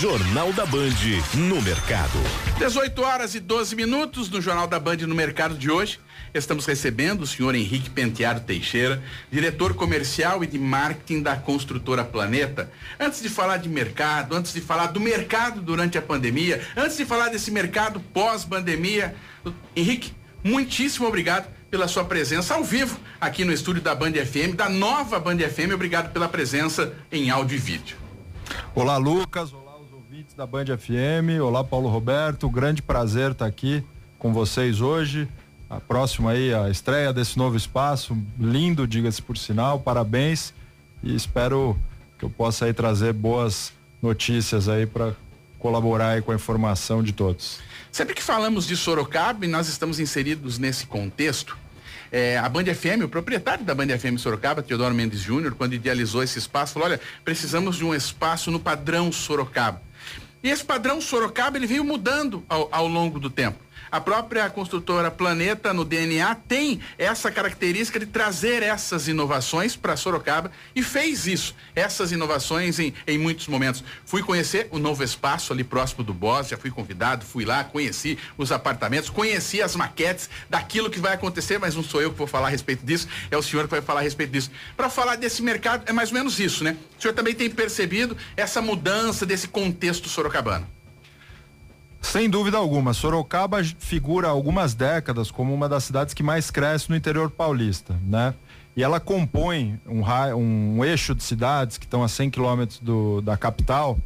Jornal da Band no mercado. 18 horas e 12 minutos no Jornal da Band no mercado de hoje. Estamos recebendo o senhor Henrique Penteado Teixeira, diretor comercial e de marketing da construtora Planeta. Antes de falar de mercado, antes de falar do mercado durante a pandemia, antes de falar desse mercado pós-pandemia, Henrique, muitíssimo obrigado pela sua presença ao vivo aqui no estúdio da Band FM, da nova Band FM. Obrigado pela presença em áudio e vídeo. Olá, Lucas. Olá, os ouvintes da Band FM. Olá, Paulo Roberto. Grande prazer estar aqui com vocês hoje. A próxima aí, a estreia desse novo espaço, lindo, diga-se por sinal. Parabéns e espero que eu possa aí trazer boas notícias aí para colaborar aí com a informação de todos. Sempre que falamos de Sorocaba e nós estamos inseridos nesse contexto, é, a Band FM, o proprietário da Band FM Sorocaba, Teodoro Mendes Júnior, quando idealizou esse espaço, falou: olha, precisamos de um espaço no padrão Sorocaba. E esse padrão Sorocaba ele veio mudando ao, ao longo do tempo. A própria construtora Planeta no DNA tem essa característica de trazer essas inovações para Sorocaba e fez isso, essas inovações em, em muitos momentos. Fui conhecer o novo espaço ali próximo do Boss, já fui convidado, fui lá, conheci os apartamentos, conheci as maquetes daquilo que vai acontecer, mas não sou eu que vou falar a respeito disso, é o senhor que vai falar a respeito disso. Para falar desse mercado, é mais ou menos isso, né? O senhor também tem percebido essa mudança desse contexto sorocabano. Sem dúvida alguma, Sorocaba figura algumas décadas como uma das cidades que mais cresce no interior paulista, né? E ela compõe um, um eixo de cidades que estão a 100 quilômetros da capital,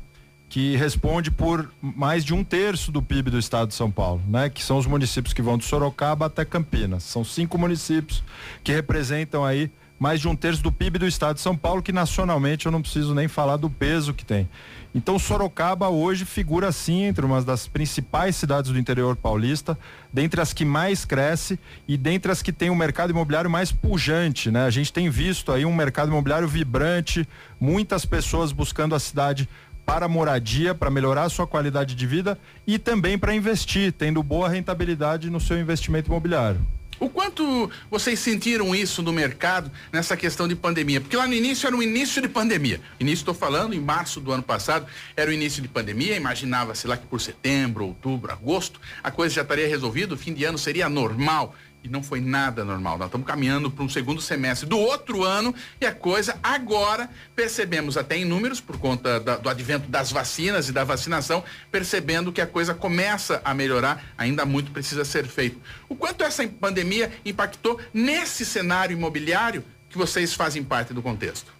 que responde por mais de um terço do PIB do estado de São Paulo, né? Que são os municípios que vão de Sorocaba até Campinas. São cinco municípios que representam aí mais de um terço do PIB do estado de São Paulo, que nacionalmente eu não preciso nem falar do peso que tem. Então Sorocaba hoje figura sim entre uma das principais cidades do interior paulista, dentre as que mais cresce e dentre as que tem o um mercado imobiliário mais pujante, né? A gente tem visto aí um mercado imobiliário vibrante, muitas pessoas buscando a cidade para moradia, para melhorar a sua qualidade de vida e também para investir, tendo boa rentabilidade no seu investimento imobiliário. O quanto vocês sentiram isso no mercado nessa questão de pandemia? Porque lá no início era o início de pandemia. Início estou falando, em março do ano passado, era o início de pandemia, imaginava-se lá que por setembro, outubro, agosto, a coisa já estaria resolvida, o fim de ano seria normal e não foi nada normal. Nós estamos caminhando para um segundo semestre do outro ano e a coisa agora percebemos até em números por conta da, do advento das vacinas e da vacinação, percebendo que a coisa começa a melhorar, ainda muito precisa ser feito. O quanto essa pandemia impactou nesse cenário imobiliário que vocês fazem parte do contexto?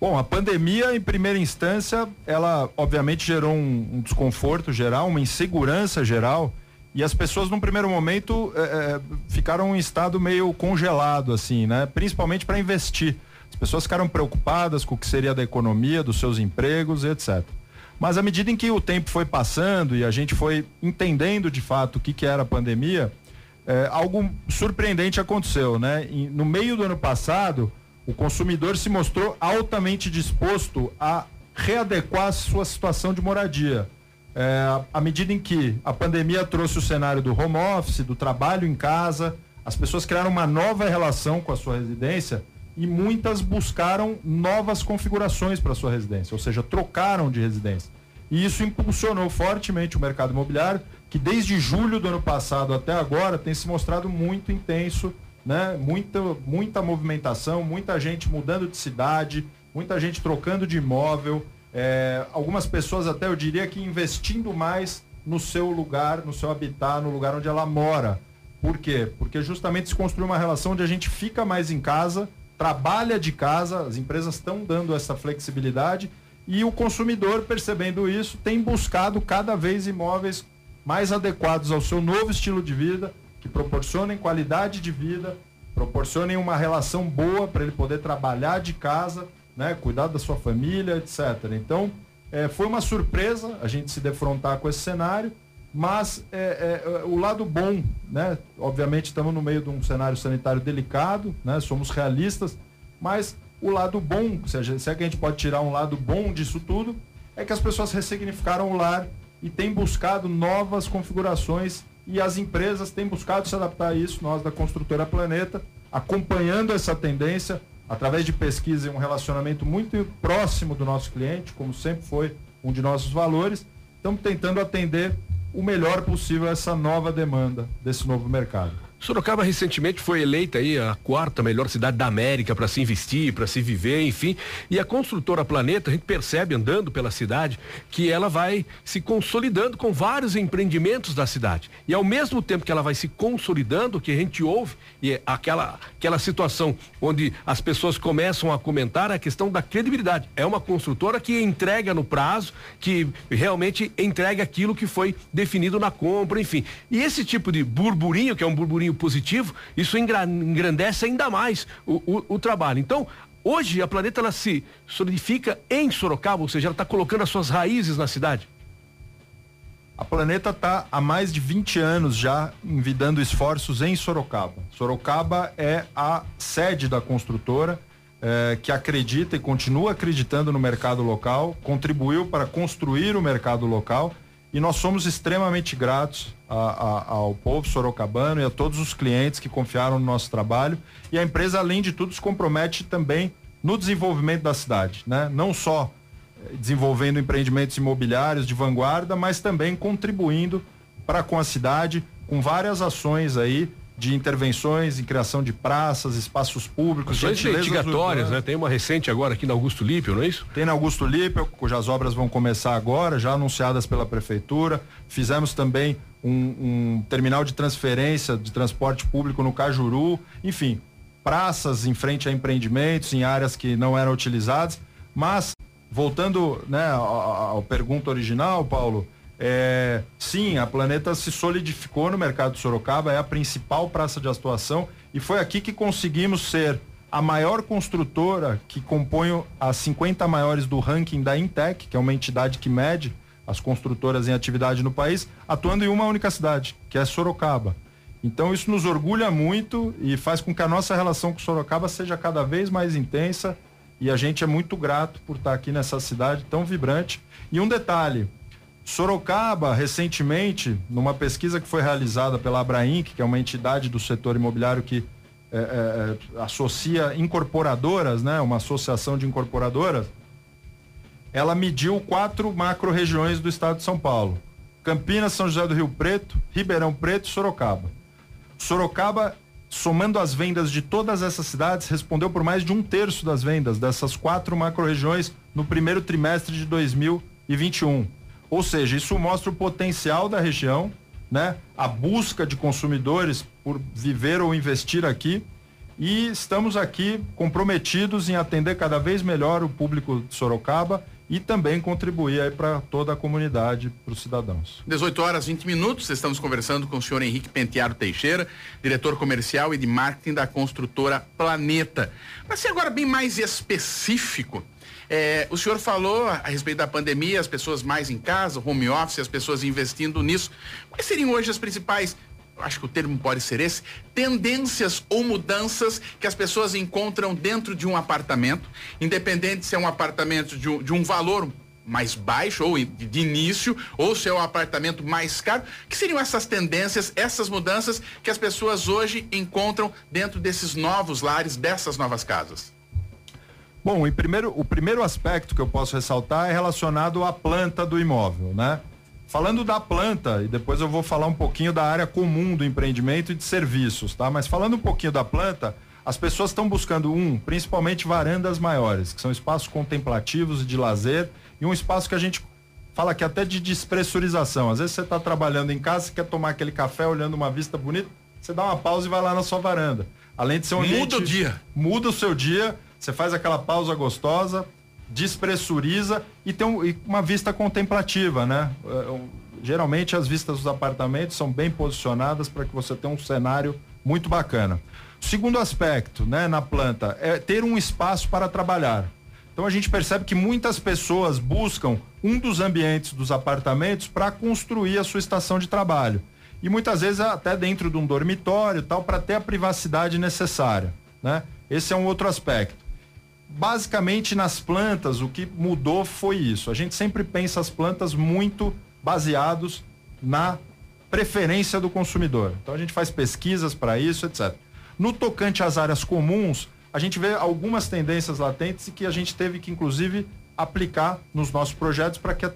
Bom, a pandemia, em primeira instância, ela obviamente gerou um, um desconforto geral, uma insegurança geral e as pessoas, num primeiro momento, é, ficaram em estado meio congelado, assim, né? Principalmente para investir. As pessoas ficaram preocupadas com o que seria da economia, dos seus empregos, etc. Mas à medida em que o tempo foi passando e a gente foi entendendo de fato o que, que era a pandemia, é, algo surpreendente aconteceu, né? E, no meio do ano passado, o consumidor se mostrou altamente disposto a readequar a sua situação de moradia é, à medida em que a pandemia trouxe o cenário do home office, do trabalho em casa, as pessoas criaram uma nova relação com a sua residência e muitas buscaram novas configurações para sua residência, ou seja, trocaram de residência. E isso impulsionou fortemente o mercado imobiliário, que desde julho do ano passado até agora tem se mostrado muito intenso, né? Muita, muita movimentação, muita gente mudando de cidade, muita gente trocando de imóvel, é, algumas pessoas até eu diria que investindo mais no seu lugar, no seu habitat, no lugar onde ela mora. Por quê? Porque justamente se construiu uma relação onde a gente fica mais em casa, trabalha de casa, as empresas estão dando essa flexibilidade e o consumidor, percebendo isso, tem buscado cada vez imóveis mais adequados ao seu novo estilo de vida, que proporcionem qualidade de vida, proporcionem uma relação boa para ele poder trabalhar de casa né? Cuidar da sua família, etc. Então, é, foi uma surpresa a gente se defrontar com esse cenário, mas é, é, o lado bom, né? Obviamente estamos no meio de um cenário sanitário delicado, né? Somos realistas, mas o lado bom, seja, se é que a gente pode tirar um lado bom disso tudo, é que as pessoas ressignificaram o lar e têm buscado novas configurações e as empresas têm buscado se adaptar a isso, nós da construtora Planeta, acompanhando essa tendência, através de pesquisa e um relacionamento muito próximo do nosso cliente, como sempre foi um de nossos valores, estamos tentando atender o melhor possível essa nova demanda desse novo mercado. Sorocaba recentemente foi eleita aí a quarta melhor cidade da América para se investir, para se viver, enfim. E a construtora Planeta, a gente percebe andando pela cidade que ela vai se consolidando com vários empreendimentos da cidade. E ao mesmo tempo que ela vai se consolidando, que a gente ouve, e é aquela, aquela situação onde as pessoas começam a comentar a questão da credibilidade. É uma construtora que entrega no prazo, que realmente entrega aquilo que foi definido na compra, enfim. E esse tipo de burburinho, que é um burburinho positivo, isso engrandece ainda mais o, o, o trabalho. Então, hoje a Planeta ela se solidifica em Sorocaba, ou seja, ela está colocando as suas raízes na cidade. A Planeta está há mais de 20 anos já envidando esforços em Sorocaba. Sorocaba é a sede da construtora eh, que acredita e continua acreditando no mercado local, contribuiu para construir o mercado local e nós somos extremamente gratos a, a, ao povo sorocabano e a todos os clientes que confiaram no nosso trabalho. E a empresa, além de tudo, se compromete também no desenvolvimento da cidade, né? Não só eh, desenvolvendo empreendimentos imobiliários de vanguarda, mas também contribuindo para com a cidade com várias ações aí de intervenções em criação de praças, espaços públicos, Ações investigatórias, né? Tem uma recente agora aqui na Augusto Lípio, não é isso? Tem na Augusto Lípio, cujas obras vão começar agora, já anunciadas pela prefeitura. Fizemos também um, um terminal de transferência de transporte público no Cajuru, enfim, praças em frente a empreendimentos, em áreas que não eram utilizadas. Mas, voltando né, à pergunta original, Paulo, é, sim, a Planeta se solidificou no mercado de Sorocaba, é a principal praça de atuação e foi aqui que conseguimos ser a maior construtora que compõe as 50 maiores do ranking da Intec, que é uma entidade que mede as construtoras em atividade no país, atuando em uma única cidade, que é Sorocaba. Então isso nos orgulha muito e faz com que a nossa relação com Sorocaba seja cada vez mais intensa e a gente é muito grato por estar aqui nessa cidade tão vibrante. E um detalhe, Sorocaba, recentemente, numa pesquisa que foi realizada pela Abrainc, que é uma entidade do setor imobiliário que é, é, é, associa incorporadoras, né, uma associação de incorporadoras, ela mediu quatro macro-regiões do estado de São Paulo: Campinas, São José do Rio Preto, Ribeirão Preto e Sorocaba. Sorocaba, somando as vendas de todas essas cidades, respondeu por mais de um terço das vendas dessas quatro macro-regiões no primeiro trimestre de 2021. Ou seja, isso mostra o potencial da região, né? A busca de consumidores por viver ou investir aqui e estamos aqui comprometidos em atender cada vez melhor o público de Sorocaba e também contribuir aí para toda a comunidade, para os cidadãos. 18 horas 20 minutos, estamos conversando com o senhor Henrique Penteado Teixeira, diretor comercial e de marketing da construtora Planeta. Para ser agora bem mais específico, é, o senhor falou a respeito da pandemia, as pessoas mais em casa, home office, as pessoas investindo nisso. Quais seriam hoje as principais acho que o termo pode ser esse, tendências ou mudanças que as pessoas encontram dentro de um apartamento, independente se é um apartamento de um, de um valor mais baixo ou de início, ou se é um apartamento mais caro, que seriam essas tendências, essas mudanças que as pessoas hoje encontram dentro desses novos lares, dessas novas casas? Bom, em primeiro, o primeiro aspecto que eu posso ressaltar é relacionado à planta do imóvel, né? Falando da planta, e depois eu vou falar um pouquinho da área comum do empreendimento e de serviços, tá? Mas falando um pouquinho da planta, as pessoas estão buscando um, principalmente varandas maiores, que são espaços contemplativos e de lazer, e um espaço que a gente fala que até de despressurização. Às vezes você está trabalhando em casa, você quer tomar aquele café olhando uma vista bonita, você dá uma pausa e vai lá na sua varanda. Além de ser um Muda o dia. Muda o seu dia você faz aquela pausa gostosa, despressuriza e tem um, e uma vista contemplativa, né? É, geralmente as vistas dos apartamentos são bem posicionadas para que você tenha um cenário muito bacana. segundo aspecto, né, na planta, é ter um espaço para trabalhar. Então a gente percebe que muitas pessoas buscam um dos ambientes dos apartamentos para construir a sua estação de trabalho. E muitas vezes até dentro de um dormitório, tal, para ter a privacidade necessária, né? Esse é um outro aspecto basicamente nas plantas o que mudou foi isso. A gente sempre pensa as plantas muito baseados na preferência do consumidor. Então a gente faz pesquisas para isso, etc. No tocante às áreas comuns, a gente vê algumas tendências latentes que a gente teve que, inclusive, aplicar nos nossos projetos para que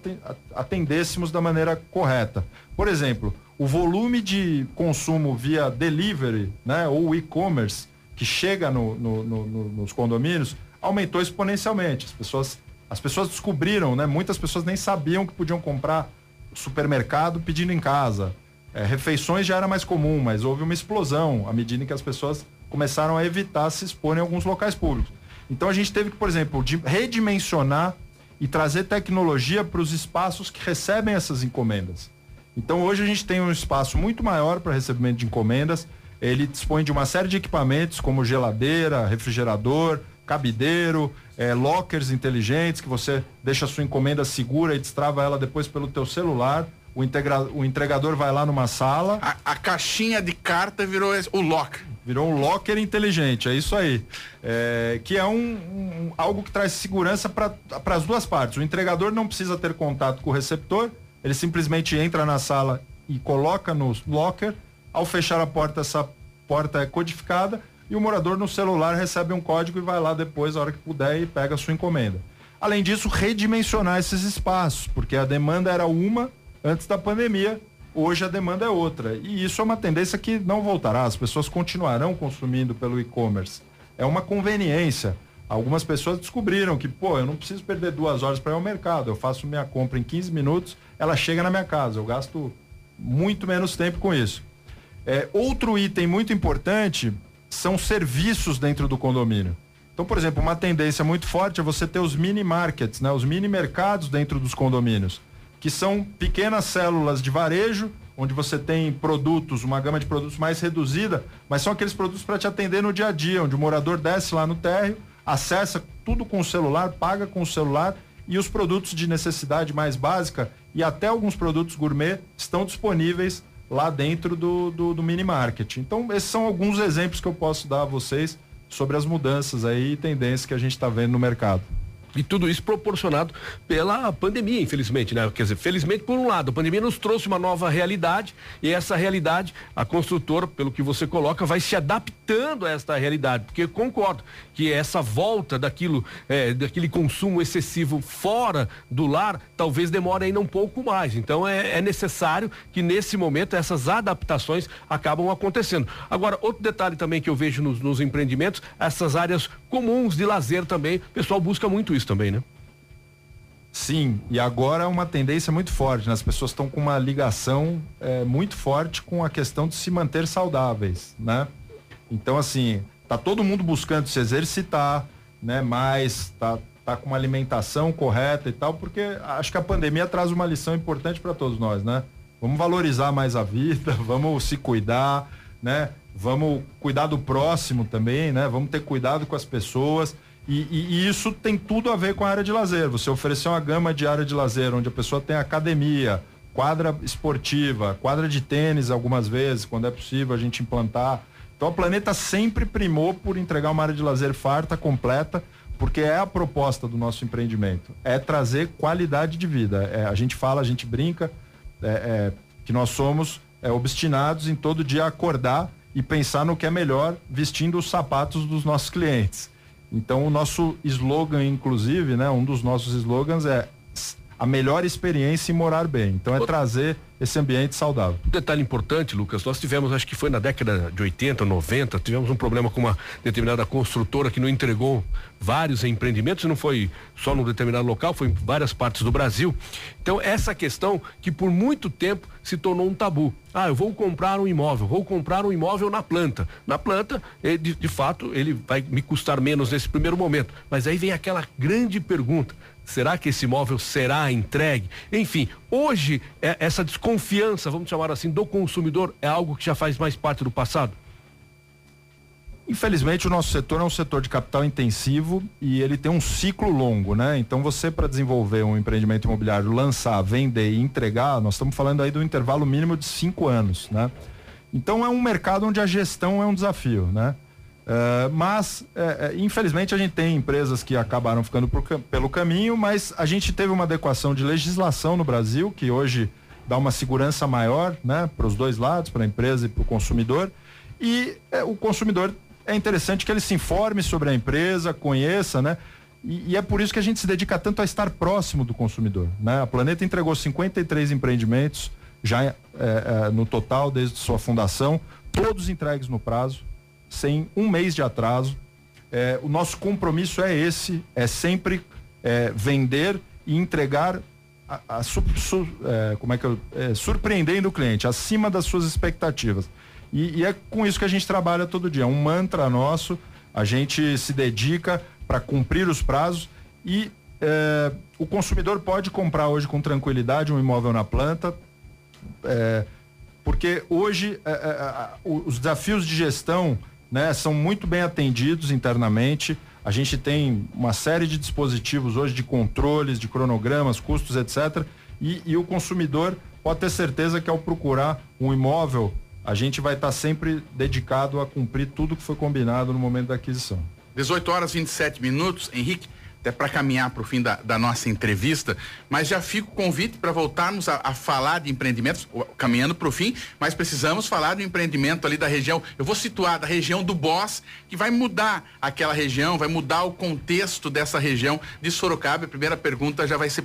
atendêssemos da maneira correta. Por exemplo, o volume de consumo via delivery, né, ou e-commerce, que chega no, no, no, nos condomínios, aumentou exponencialmente. As pessoas, as pessoas descobriram, né, muitas pessoas nem sabiam que podiam comprar supermercado pedindo em casa. É, refeições já era mais comum, mas houve uma explosão à medida que as pessoas começaram a evitar se expor em alguns locais públicos. Então a gente teve que, por exemplo, redimensionar e trazer tecnologia para os espaços que recebem essas encomendas. Então hoje a gente tem um espaço muito maior para recebimento de encomendas. Ele dispõe de uma série de equipamentos como geladeira, refrigerador, cabideiro, é, lockers inteligentes que você deixa a sua encomenda segura e destrava ela depois pelo teu celular. O, integra, o entregador vai lá numa sala. A, a caixinha de carta virou o locker. Virou um locker inteligente, é isso aí. É, que é um, um, algo que traz segurança para as duas partes. O entregador não precisa ter contato com o receptor, ele simplesmente entra na sala e coloca no locker. Ao fechar a porta, essa porta é codificada e o morador no celular recebe um código e vai lá depois, a hora que puder, e pega a sua encomenda. Além disso, redimensionar esses espaços, porque a demanda era uma antes da pandemia Hoje a demanda é outra. E isso é uma tendência que não voltará. As pessoas continuarão consumindo pelo e-commerce. É uma conveniência. Algumas pessoas descobriram que, pô, eu não preciso perder duas horas para ir ao mercado. Eu faço minha compra em 15 minutos, ela chega na minha casa. Eu gasto muito menos tempo com isso. É, outro item muito importante são serviços dentro do condomínio. Então, por exemplo, uma tendência muito forte é você ter os mini markets, né? os mini mercados dentro dos condomínios que são pequenas células de varejo, onde você tem produtos, uma gama de produtos mais reduzida, mas são aqueles produtos para te atender no dia a dia, onde o morador desce lá no térreo, acessa tudo com o celular, paga com o celular e os produtos de necessidade mais básica e até alguns produtos gourmet estão disponíveis lá dentro do, do, do mini market. Então, esses são alguns exemplos que eu posso dar a vocês sobre as mudanças aí e tendências que a gente está vendo no mercado. E tudo isso proporcionado pela pandemia, infelizmente, né? Quer dizer, felizmente por um lado, a pandemia nos trouxe uma nova realidade e essa realidade, a construtora, pelo que você coloca, vai se adaptando a esta realidade, porque concordo que essa volta daquilo, é, daquele consumo excessivo fora do lar, talvez demore ainda um pouco mais. Então é, é necessário que nesse momento essas adaptações acabam acontecendo. Agora, outro detalhe também que eu vejo nos, nos empreendimentos, essas áreas comuns de lazer também, o pessoal busca muito isso também, né? Sim, e agora é uma tendência muito forte, né? as pessoas estão com uma ligação é, muito forte com a questão de se manter saudáveis, né? Então, assim, tá todo mundo buscando se exercitar, né? Mais, tá, tá com uma alimentação correta e tal, porque acho que a pandemia traz uma lição importante para todos nós, né? Vamos valorizar mais a vida, vamos se cuidar, né? Vamos cuidar do próximo também, né? Vamos ter cuidado com as pessoas. E, e, e, isso tem tudo a ver com a área de lazer. Você oferecer uma gama de área de lazer, onde a pessoa tem academia, quadra esportiva, quadra de tênis algumas vezes, quando é possível a gente implantar. Então a Planeta sempre primou por entregar uma área de lazer farta, completa, porque é a proposta do nosso empreendimento. É trazer qualidade de vida. É, a gente fala, a gente brinca, é, é, que nós somos é, obstinados em todo dia acordar e pensar no que é melhor vestindo os sapatos dos nossos clientes. Então o nosso slogan, inclusive, né, um dos nossos slogans é a melhor experiência em morar bem. Então é trazer esse ambiente saudável. Um detalhe importante, Lucas, nós tivemos, acho que foi na década de 80, 90, tivemos um problema com uma determinada construtora que não entregou vários empreendimentos, não foi só num determinado local, foi em várias partes do Brasil. Então, essa questão que por muito tempo se tornou um tabu. Ah, eu vou comprar um imóvel, vou comprar um imóvel na planta. Na planta, eh, de, de fato, ele vai me custar menos nesse primeiro momento. Mas aí vem aquela grande pergunta: Será que esse imóvel será entregue? Enfim, hoje é, essa desconfiança, vamos chamar assim, do consumidor é algo que já faz mais parte do passado? Infelizmente, o nosso setor é um setor de capital intensivo e ele tem um ciclo longo, né? Então, você, para desenvolver um empreendimento imobiliário, lançar, vender e entregar, nós estamos falando aí do intervalo mínimo de cinco anos, né? Então, é um mercado onde a gestão é um desafio, né? Uh, mas, é, é, infelizmente, a gente tem empresas que acabaram ficando por, pelo caminho, mas a gente teve uma adequação de legislação no Brasil, que hoje dá uma segurança maior né, para os dois lados, para a empresa e para o consumidor. E é, o consumidor é interessante que ele se informe sobre a empresa, conheça, né? E, e, é por isso que a gente se dedica tanto a estar próximo do consumidor. Né? A Planeta entregou 53 empreendimentos já é, é, no total desde sua fundação, todos entregues no prazo, sem um mês de atraso. É, o nosso compromisso é esse, é sempre é, vender e entregar a, a su, su, é, como é que eu, é, surpreendendo o cliente acima das suas expectativas. E, e, é com isso que a gente trabalha todo dia. É um mantra nosso. A gente se dedica para cumprir os prazos e é, o consumidor pode comprar hoje com tranquilidade um imóvel na planta, é, porque hoje é, é, os desafios de gestão né, são muito bem atendidos internamente. A gente tem uma série de dispositivos hoje de controles, de cronogramas, custos, etc. E, e o consumidor pode ter certeza que ao procurar um imóvel, a gente vai estar sempre dedicado a cumprir tudo que foi combinado no momento da aquisição. 18 horas e 27 minutos. Henrique, até para caminhar para o fim da, da, nossa entrevista, mas já fica o convite para voltarmos a, a, falar de empreendimentos, caminhando para o fim, mas precisamos falar do empreendimento ali da região. Eu vou situar da região do Boss, que vai mudar aquela região, vai mudar o contexto dessa região de Sorocaba. A primeira pergunta já vai ser: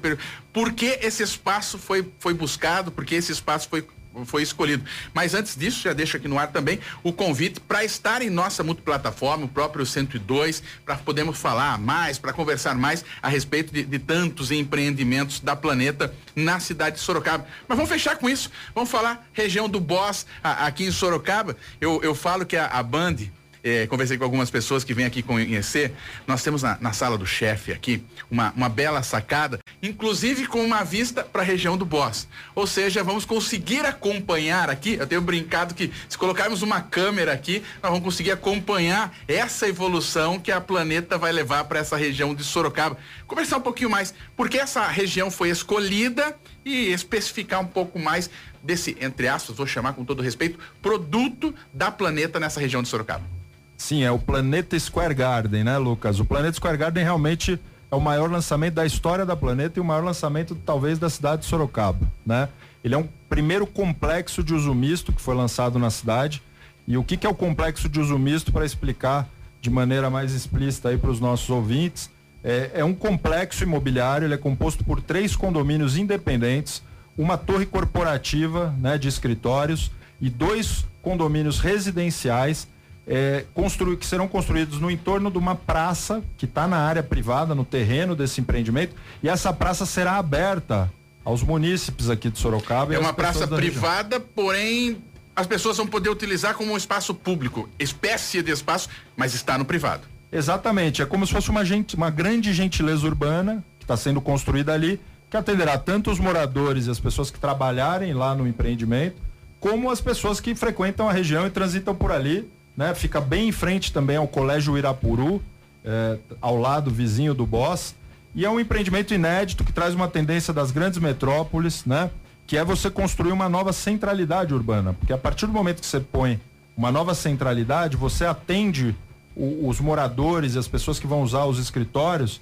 por que esse espaço foi, foi buscado? Por que esse espaço foi foi escolhido. Mas antes disso, já deixo aqui no ar também o convite para estar em nossa multiplataforma, o próprio 102, para podermos falar mais, para conversar mais a respeito de, de, tantos empreendimentos da planeta na cidade de Sorocaba. Mas vamos fechar com isso. Vamos falar região do Boss a, aqui em Sorocaba. Eu, eu falo que a, a Band é, conversei com algumas pessoas que vêm aqui conhecer. Nós temos na, na sala do chefe aqui uma, uma bela sacada, inclusive com uma vista para a região do Boss. Ou seja, vamos conseguir acompanhar aqui. Eu tenho brincado que se colocarmos uma câmera aqui, nós vamos conseguir acompanhar essa evolução que a planeta vai levar para essa região de Sorocaba. Conversar um pouquinho mais, porque essa região foi escolhida e especificar um pouco mais desse, entre aspas, vou chamar com todo respeito, produto da planeta nessa região de Sorocaba. Sim, é o Planeta Square Garden, né, Lucas? O Planeta Square Garden realmente é o maior lançamento da história da Planeta e o maior lançamento talvez da cidade de Sorocaba, né? Ele é um primeiro complexo de uso misto que foi lançado na cidade. E o que, que é o complexo de uso misto para explicar de maneira mais explícita aí para os nossos ouvintes? É, é, um complexo imobiliário, ele é composto por três condomínios independentes, uma torre corporativa né, de escritórios e dois condomínios residenciais é, construir, que serão construídos no entorno de uma praça que está na área privada, no terreno desse empreendimento, e essa praça será aberta aos munícipes aqui de Sorocaba. É uma praça privada, região. porém as pessoas vão poder utilizar como um espaço público, espécie de espaço, mas está no privado. Exatamente, é como se fosse uma, gente, uma grande gentileza urbana que está sendo construída ali, que atenderá tanto os moradores e as pessoas que trabalharem lá no empreendimento, como as pessoas que frequentam a região e transitam por ali né? Fica bem em frente também ao Colégio Irapuru, é, ao lado vizinho do Boss. E é um empreendimento inédito que traz uma tendência das grandes metrópoles, né? Que é você construir uma nova centralidade urbana. Porque a partir do momento que você põe uma nova centralidade, você atende o, os moradores e as pessoas que vão usar os escritórios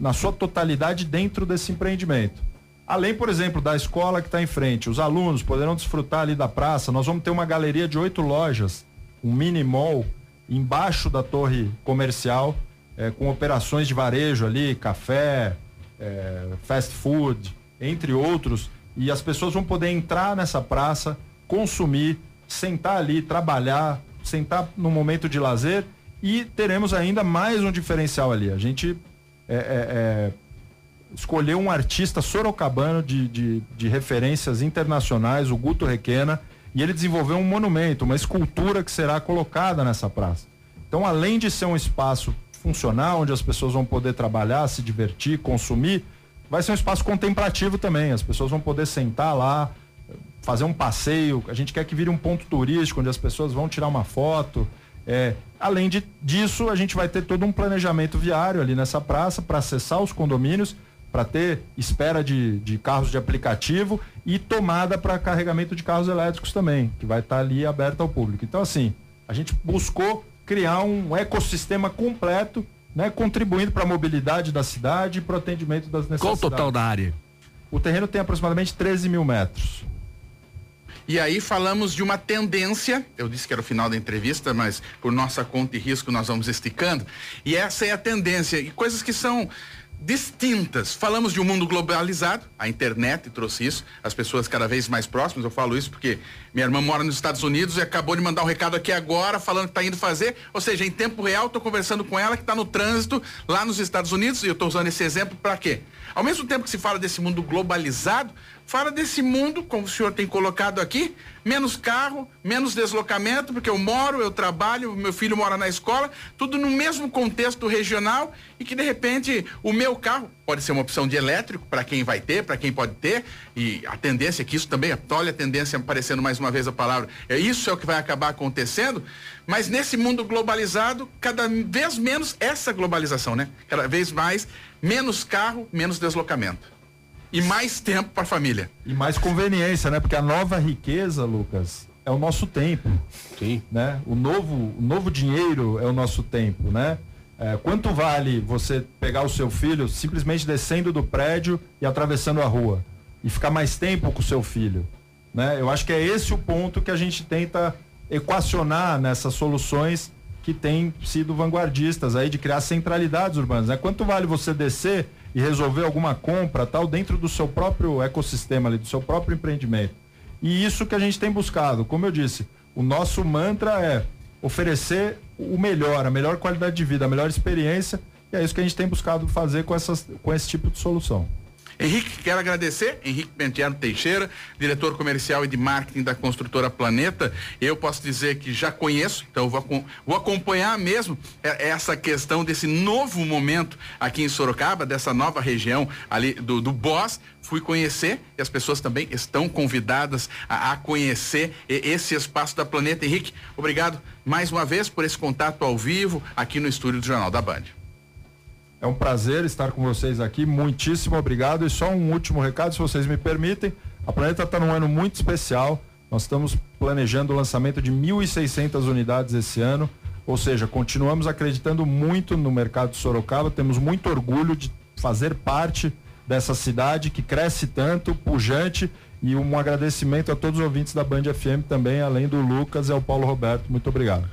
na sua totalidade dentro desse empreendimento. Além, por exemplo, da escola que está em frente, os alunos poderão desfrutar ali da praça. Nós vamos ter uma galeria de oito lojas um mini mall embaixo da torre comercial, é, com operações de varejo ali, café, é, fast food, entre outros. E as pessoas vão poder entrar nessa praça, consumir, sentar ali, trabalhar, sentar no momento de lazer e teremos ainda mais um diferencial ali. A gente é, é, é escolheu um artista sorocabano de, de, de referências internacionais, o Guto Requena, e ele desenvolveu um monumento, uma escultura que será colocada nessa praça. Então, além de ser um espaço funcional, onde as pessoas vão poder trabalhar, se divertir, consumir, vai ser um espaço contemplativo também. As pessoas vão poder sentar lá, fazer um passeio. A gente quer que vire um ponto turístico, onde as pessoas vão tirar uma foto. É, além de, disso, a gente vai ter todo um planejamento viário ali nessa praça para acessar os condomínios para ter espera de, de carros de aplicativo e tomada para carregamento de carros elétricos também, que vai estar tá ali aberta ao público. Então, assim, a gente buscou criar um ecossistema completo, né, contribuindo para a mobilidade da cidade e para o atendimento das necessidades. Qual o total da área? O terreno tem aproximadamente 13 mil metros. E aí falamos de uma tendência, eu disse que era o final da entrevista, mas por nossa conta e risco nós vamos esticando. E essa é a tendência. E coisas que são distintas. Falamos de um mundo globalizado, a internet trouxe isso, as pessoas cada vez mais próximas. Eu falo isso porque minha irmã mora nos Estados Unidos e acabou de mandar um recado aqui agora falando que está indo fazer. Ou seja, em tempo real, estou conversando com ela que está no trânsito lá nos Estados Unidos e eu estou usando esse exemplo para quê? Ao mesmo tempo que se fala desse mundo globalizado, fala desse mundo, como o senhor tem colocado aqui, menos carro, menos deslocamento, porque eu moro, eu trabalho, meu filho mora na escola, tudo no mesmo contexto regional e que de repente o meu carro pode ser uma opção de elétrico para quem vai ter, para quem pode ter, e a tendência é que isso também, olha a tendência aparecendo mais uma vez a palavra, é isso é o que vai acabar acontecendo, mas nesse mundo globalizado, cada vez menos essa globalização, né? Cada vez mais menos carro, menos deslocamento. E mais tempo para a família. E mais conveniência, né? Porque a nova riqueza, Lucas, é o nosso tempo. Sim. Né? O novo, o novo dinheiro é o nosso tempo, né? É, quanto vale você pegar o seu filho simplesmente descendo do prédio e atravessando a rua e ficar mais tempo com o seu filho? Né? Eu acho que é esse o ponto que a gente tenta equacionar nessas soluções que têm sido vanguardistas aí de criar centralidades urbanas. Né? Quanto vale você descer e resolver alguma compra tal dentro do seu próprio ecossistema ali, do seu próprio empreendimento? E isso que a gente tem buscado. Como eu disse, o nosso mantra é oferecer o melhor, a melhor qualidade de vida, a melhor experiência, e é isso que a gente tem buscado fazer com, essas, com esse tipo de solução. Henrique, quero agradecer. Henrique Penteano Teixeira, diretor comercial e de marketing da construtora Planeta. Eu posso dizer que já conheço, então vou, vou acompanhar mesmo essa questão desse novo momento aqui em Sorocaba, dessa nova região ali do, do. Fui conhecer e as pessoas também estão convidadas a, a conhecer esse espaço da Planeta. Henrique, obrigado mais uma vez por esse contato ao vivo aqui no estúdio do Jornal da Band. É um prazer estar com vocês aqui. Muitíssimo obrigado. E só um último recado, se vocês me permitem. A Planeta está num ano muito especial. Nós estamos planejando o lançamento de 1.600 unidades esse ano. Ou seja, continuamos acreditando muito no mercado de Sorocaba. Temos muito orgulho de fazer parte dessa cidade que cresce tanto, pujante. E um agradecimento a todos os ouvintes da Band FM também, além do Lucas e ao Paulo Roberto. Muito obrigado.